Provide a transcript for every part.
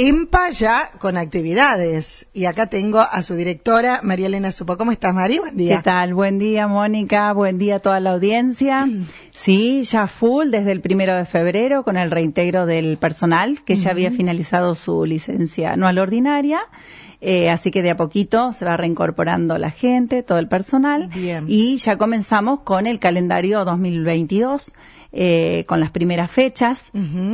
EMPA ya con actividades. Y acá tengo a su directora, María Elena Supo. ¿Cómo estás, María? Buen día. ¿Qué tal? Buen día, Mónica. Buen día a toda la audiencia. Sí, ya full desde el primero de febrero con el reintegro del personal que ya había finalizado su licencia anual ordinaria. Eh, así que de a poquito se va reincorporando la gente, todo el personal. Bien. Y ya comenzamos con el calendario 2022. Eh, con las primeras fechas,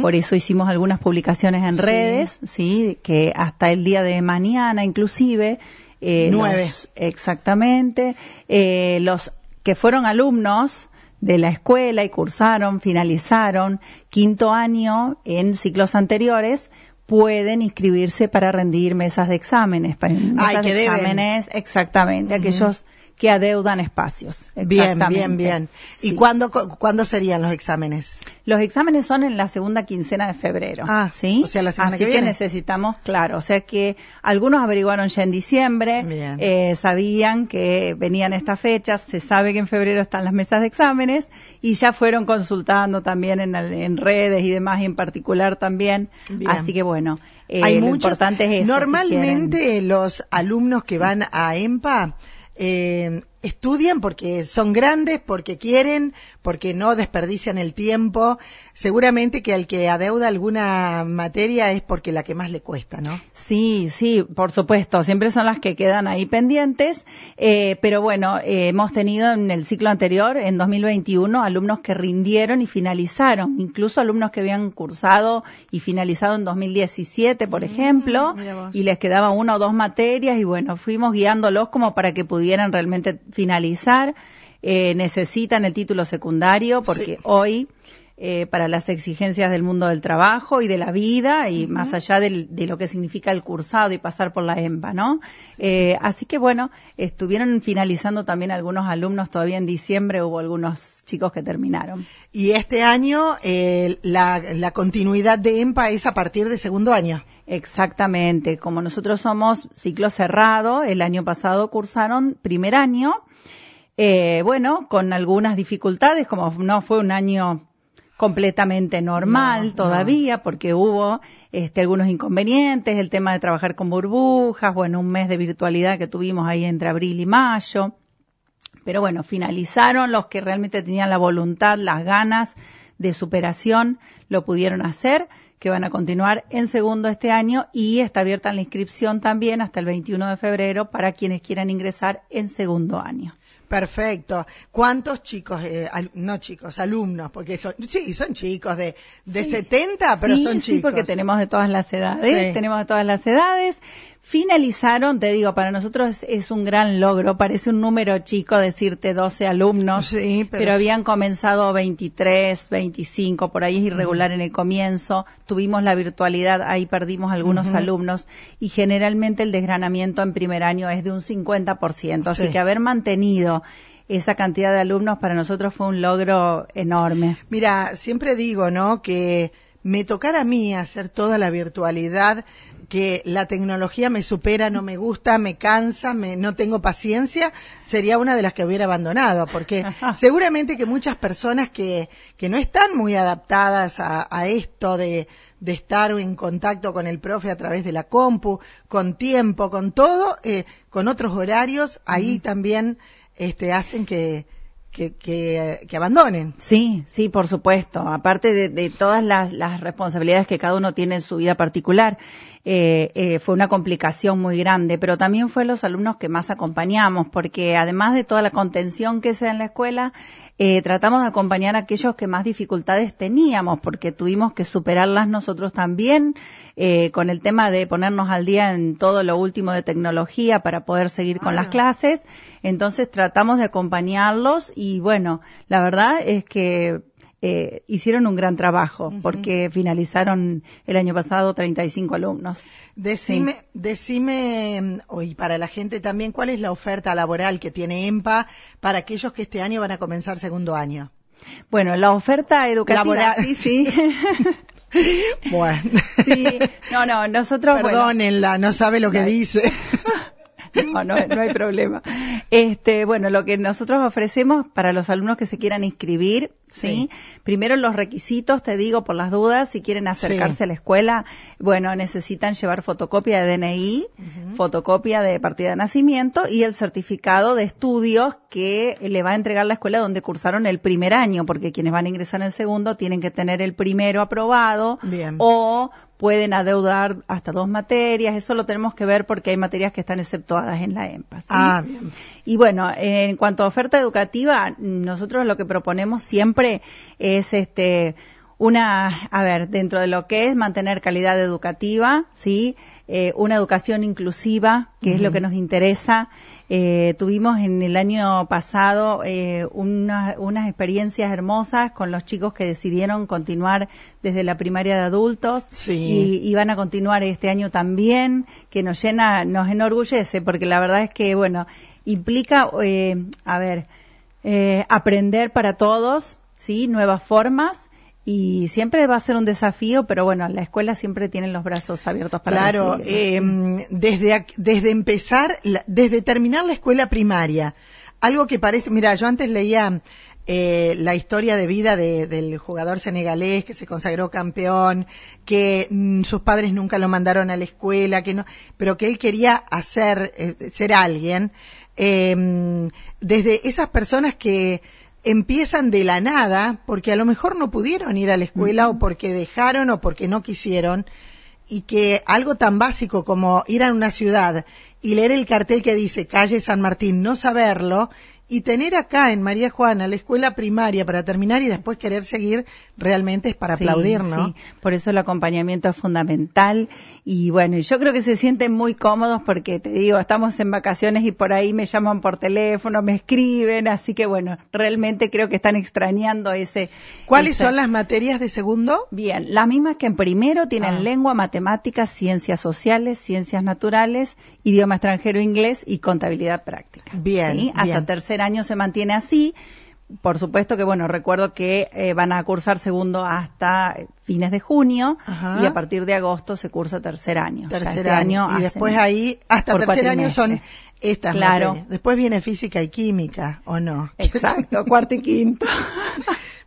por eso hicimos algunas publicaciones en Sí. redes, sí, que hasta el día de mañana inclusive, eh, Nueve. los- exactamente, eh, los que fueron alumnos de la escuela y cursaron, finalizaron quinto año en ciclos anteriores, pueden inscribirse para rendir mesas de exámenes, para mesas Ay, que de deben. exámenes, exactamente, aquellos que adeudan espacios. Bien, bien, bien. ¿Y Sí. cuándo, cu- cuándo serían los exámenes? Los exámenes son en la segunda quincena de febrero. Ah, ¿sí? o sea, la semana Así que viene. necesitamos, claro, o sea que algunos averiguaron ya en diciembre, eh, sabían que venían estas fechas, se sabe que en febrero están las mesas de exámenes y ya fueron consultando también en, en redes y demás, y en particular también. Bien. Así que bueno, eh, Hay lo muchos. importante es eso. Normalmente los alumnos que van a EMPA eh, estudian porque son grandes, porque quieren, porque no desperdician el tiempo. Seguramente que al que adeuda alguna materia es porque la que más le cuesta, ¿no? Sí, sí, por supuesto, siempre son las que quedan ahí pendientes, eh, pero bueno, eh, hemos tenido en el ciclo anterior, en 2021, alumnos que rindieron y finalizaron, incluso alumnos que habían cursado y finalizado en 2017, por ejemplo, Mm, vos. y les quedaban una o dos materias y bueno, fuimos guiándolos como para que pudieran realmente finalizar. Eh, necesitan el título secundario porque Sí. hoy eh, para las exigencias del mundo del trabajo y de la vida y más allá del- de lo que significa el cursado y pasar por la EMPA, ¿no? Eh, así que bueno, estuvieron finalizando también algunos alumnos todavía en diciembre, hubo algunos chicos que terminaron. Y este año eh, la, la continuidad de EMPA es a partir de segundo año. Exactamente, como nosotros somos ciclo cerrado, el año pasado cursaron primer año, eh, bueno, con algunas dificultades, como no fue un año completamente normal No, todavía, porque hubo este, algunos inconvenientes, el tema de trabajar con burbujas, bueno, un mes de virtualidad que tuvimos ahí entre abril y mayo. Pero bueno, finalizaron los que realmente tenían la voluntad, las ganas de superación, lo pudieron hacer, que van a continuar en segundo este año y está abierta la inscripción también hasta el 21 de febrero para quienes quieran ingresar en segundo año. Perfecto. ¿Cuántos chicos, eh, no chicos, alumnos? Porque son, sí, son chicos de, de 70, pero sí, son sí, chicos. porque tenemos de todas las edades, Sí. tenemos de todas las edades. Finalizaron, te digo, para nosotros es, es un gran logro, parece un número chico decirte 12 alumnos, Sí, pero- pero, habían comenzado 23, 25, por ahí es irregular en el comienzo, tuvimos la virtualidad, ahí perdimos algunos alumnos y generalmente el desgranamiento en primer año es de un 50%, así Sí. que haber mantenido esa cantidad de alumnos para nosotros fue un logro enorme. Mira, siempre digo, ¿no? Que me tocara a mí hacer toda la virtualidad, que la tecnología me supera, no me gusta, me cansa, me, no tengo paciencia, sería una de las que hubiera abandonado, porque seguramente que muchas personas que, que no están muy adaptadas a, a esto de, de estar en contacto con el profe a través de la compu, con tiempo, con todo, eh, con otros horarios, ahí también este, hacen que, que, que, que abandonen. Sí, sí, por supuesto. Aparte de, de todas las, las responsabilidades que cada uno tiene en su vida particular, eh, eh, fue una complicación muy grande, pero también fue los alumnos que más acompañamos, porque además de toda la contención que se da en la escuela, eh, tratamos de acompañar a aquellos que más dificultades teníamos, porque tuvimos que superarlas nosotros también, eh, con el tema de ponernos al día en todo lo último de tecnología para poder seguir con las clases. Entonces tratamos de acompañarlos y bueno, la verdad es que eh, hicieron un gran trabajo porque finalizaron el año pasado 35 alumnos. Decime, decime, mm, hoy para la gente también, ¿cuál es la oferta laboral que tiene EMPA para aquellos que este año van a comenzar segundo año? Bueno, la oferta educativa. Laboral. Sí, sí. Bueno, sí. No, no, nosotros. bueno, perdónenla, no sabe lo que No. dice. No, no, no hay problema. Este, bueno, lo que nosotros ofrecemos para los alumnos que se quieran inscribir ¿sí? Primero los requisitos, te digo por las dudas, si quieren acercarse a la escuela, bueno, necesitan llevar fotocopia de DNI, fotocopia de partida de nacimiento y el certificado de estudios que le va a entregar la escuela donde cursaron el primer año, porque quienes van a ingresar en el segundo tienen que tener el primero aprobado o pueden adeudar hasta dos materias, eso lo tenemos que ver porque hay materias que están exceptuadas en la EMPA. Ah, bien. Y bueno, en cuanto a oferta educativa, nosotros lo que proponemos siempre es este una, a ver, dentro de lo que es mantener calidad educativa, ¿sí? Eh, una educación inclusiva, que es lo que nos interesa. Eh, tuvimos en el año pasado eh, unas experiencias hermosas con los chicos que decidieron continuar desde la primaria de adultos y, y, van a continuar este año también, que nos llena, nos enorgullece, porque la verdad es que, bueno, implica, a ver, aprender para todos, ¿sí? Nuevas formas y siempre va a ser un desafío, pero bueno, la escuela siempre tiene los brazos abiertos para Claro, eh, desde, desde empezar, desde terminar la escuela primaria, algo que parece, mira, yo antes leía eh, la historia de vida del jugador senegalés que se consagró campeón, que mm, sus padres nunca lo mandaron a la escuela, que no, pero que él quería hacer, eh, ser alguien, eh, desde esas personas que empiezan de la nada porque a lo mejor no pudieron ir a la escuela o porque dejaron o porque no quisieron y que algo tan básico como ir a una ciudad y leer el cartel que dice calle San Martín, no saberlo, y tener acá en María Juana la escuela primaria para terminar y después querer seguir realmente es para aplaudir, ¿no? Sí, por eso el acompañamiento es fundamental y bueno, yo creo que se sienten muy cómodos porque te digo, estamos en vacaciones y por ahí me llaman por teléfono, me escriben, así que bueno, realmente creo que están extrañando ese. ¿Cuáles son las materias de segundo? Bien, las mismas que en primero tienen ah. lengua, matemáticas, ciencias sociales, ciencias naturales, idioma extranjero inglés y contabilidad práctica. Bien. Hasta tercer año se mantiene así por supuesto que, bueno, recuerdo que eh, van a cursar segundo hasta fines de junio y a partir de agosto se cursa tercer año. Tercer este año. y después ahí, hasta tercer año son estas claro. Después viene física y química, ¿o no? Exacto, cuarto y quinto.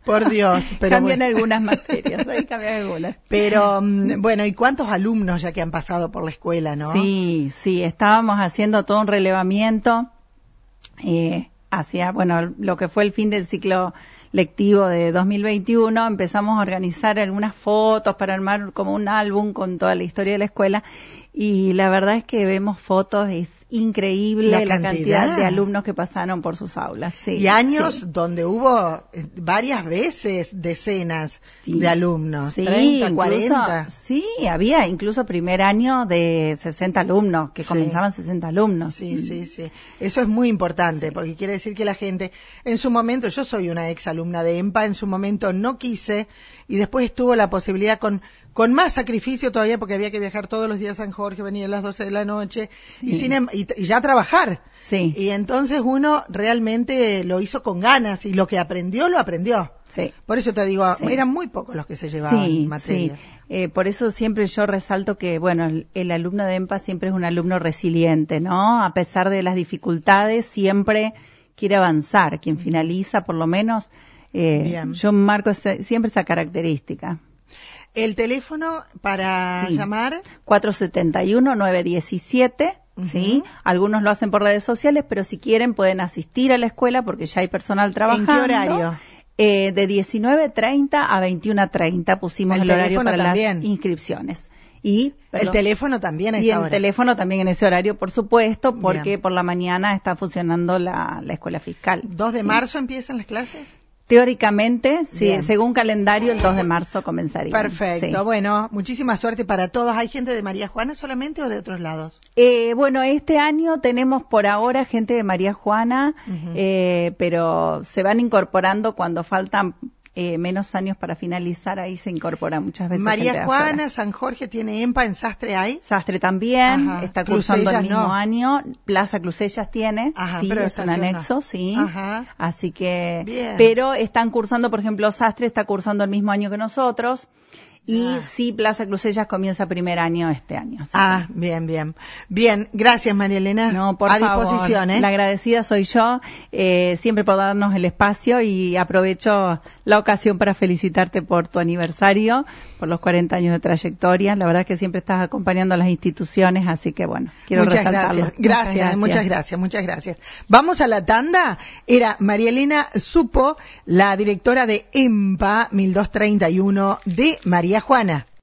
Por Dios. Pero cambian algunas materias, ahí cambian algunas. Pero, mm, bueno, ¿y cuántos alumnos ya que han pasado por la escuela, no? Sí, sí, estábamos haciendo todo un relevamiento. Eh, hacia, bueno, lo que fue el fin del ciclo lectivo de 2021, empezamos a organizar algunas fotos para armar como un álbum con toda la historia de la escuela y la verdad es que vemos fotos, es increíble la, cantidad. de alumnos que pasaron por sus aulas. Sí, y años donde hubo eh, varias veces decenas de alumnos, sí, 30, 40. Sí, había incluso primer año de 60 alumnos, que comenzaban 60 alumnos. Sí, sí, sí. Eso es muy importante, porque quiere decir que la gente, en su momento, yo soy una ex alumna de EMPA, en su momento no quise, y después estuvo la posibilidad con, con más sacrificio todavía porque había que viajar todos los días a San Jorge, venía a las 12 de la noche y, sin, em, y, ya trabajar. Sí. Y entonces uno realmente lo hizo con ganas y lo que aprendió, lo aprendió. Sí. Por eso te digo, eran muy pocos los que se llevaban sí, materia. Sí. Eh, por eso siempre yo resalto que, bueno, el, alumno de EMPA siempre es un alumno resiliente, ¿no? A pesar de las dificultades, siempre quiere avanzar. Quien finaliza, por lo menos, eh, yo marco siempre esa característica. El teléfono para llamar. 471-917. ¿sí? Algunos lo hacen por redes sociales, pero si quieren pueden asistir a la escuela porque ya hay personal trabajando. ¿En qué horario? Eh, de 19.30 a 21.30 pusimos el, horario para las inscripciones. Y el teléfono también es Y el teléfono también en ese horario, por supuesto, porque por la mañana está funcionando la, escuela fiscal. ¿2 de marzo empiezan las clases? Teóricamente, sí, según calendario, el 2 de marzo comenzaría. Perfecto. Bueno, muchísima suerte para todos. ¿Hay gente de María Juana solamente o de otros lados? Eh, bueno, este año tenemos por ahora gente de María Juana, eh, pero se van incorporando cuando faltan eh, menos años para finalizar, ahí se incorpora muchas veces. María Juana, San Jorge tiene EMPA, en Sastre hay. Sastre también, está cursando el mismo año. Plaza Crucellas tiene, sí, es un anexo, sí. Así que, pero están cursando, por ejemplo, Sastre está cursando el mismo año que nosotros. Y ah. sí, Plaza Crucellas comienza primer año este año. Ah, bien, bien. Bien, gracias María Elena. No, por A disposición, ¿eh? La agradecida soy yo, eh, siempre por darnos el espacio y aprovecho la ocasión para felicitarte por tu aniversario, por los 40 años de trayectoria. La verdad es que siempre estás acompañando a las instituciones, así que bueno, quiero muchas resaltarlo. Gracias. Gracias, muchas gracias, muchas gracias. Vamos a la tanda. Era María Elena Supo, la directora de EMPA 1231 de María Juana.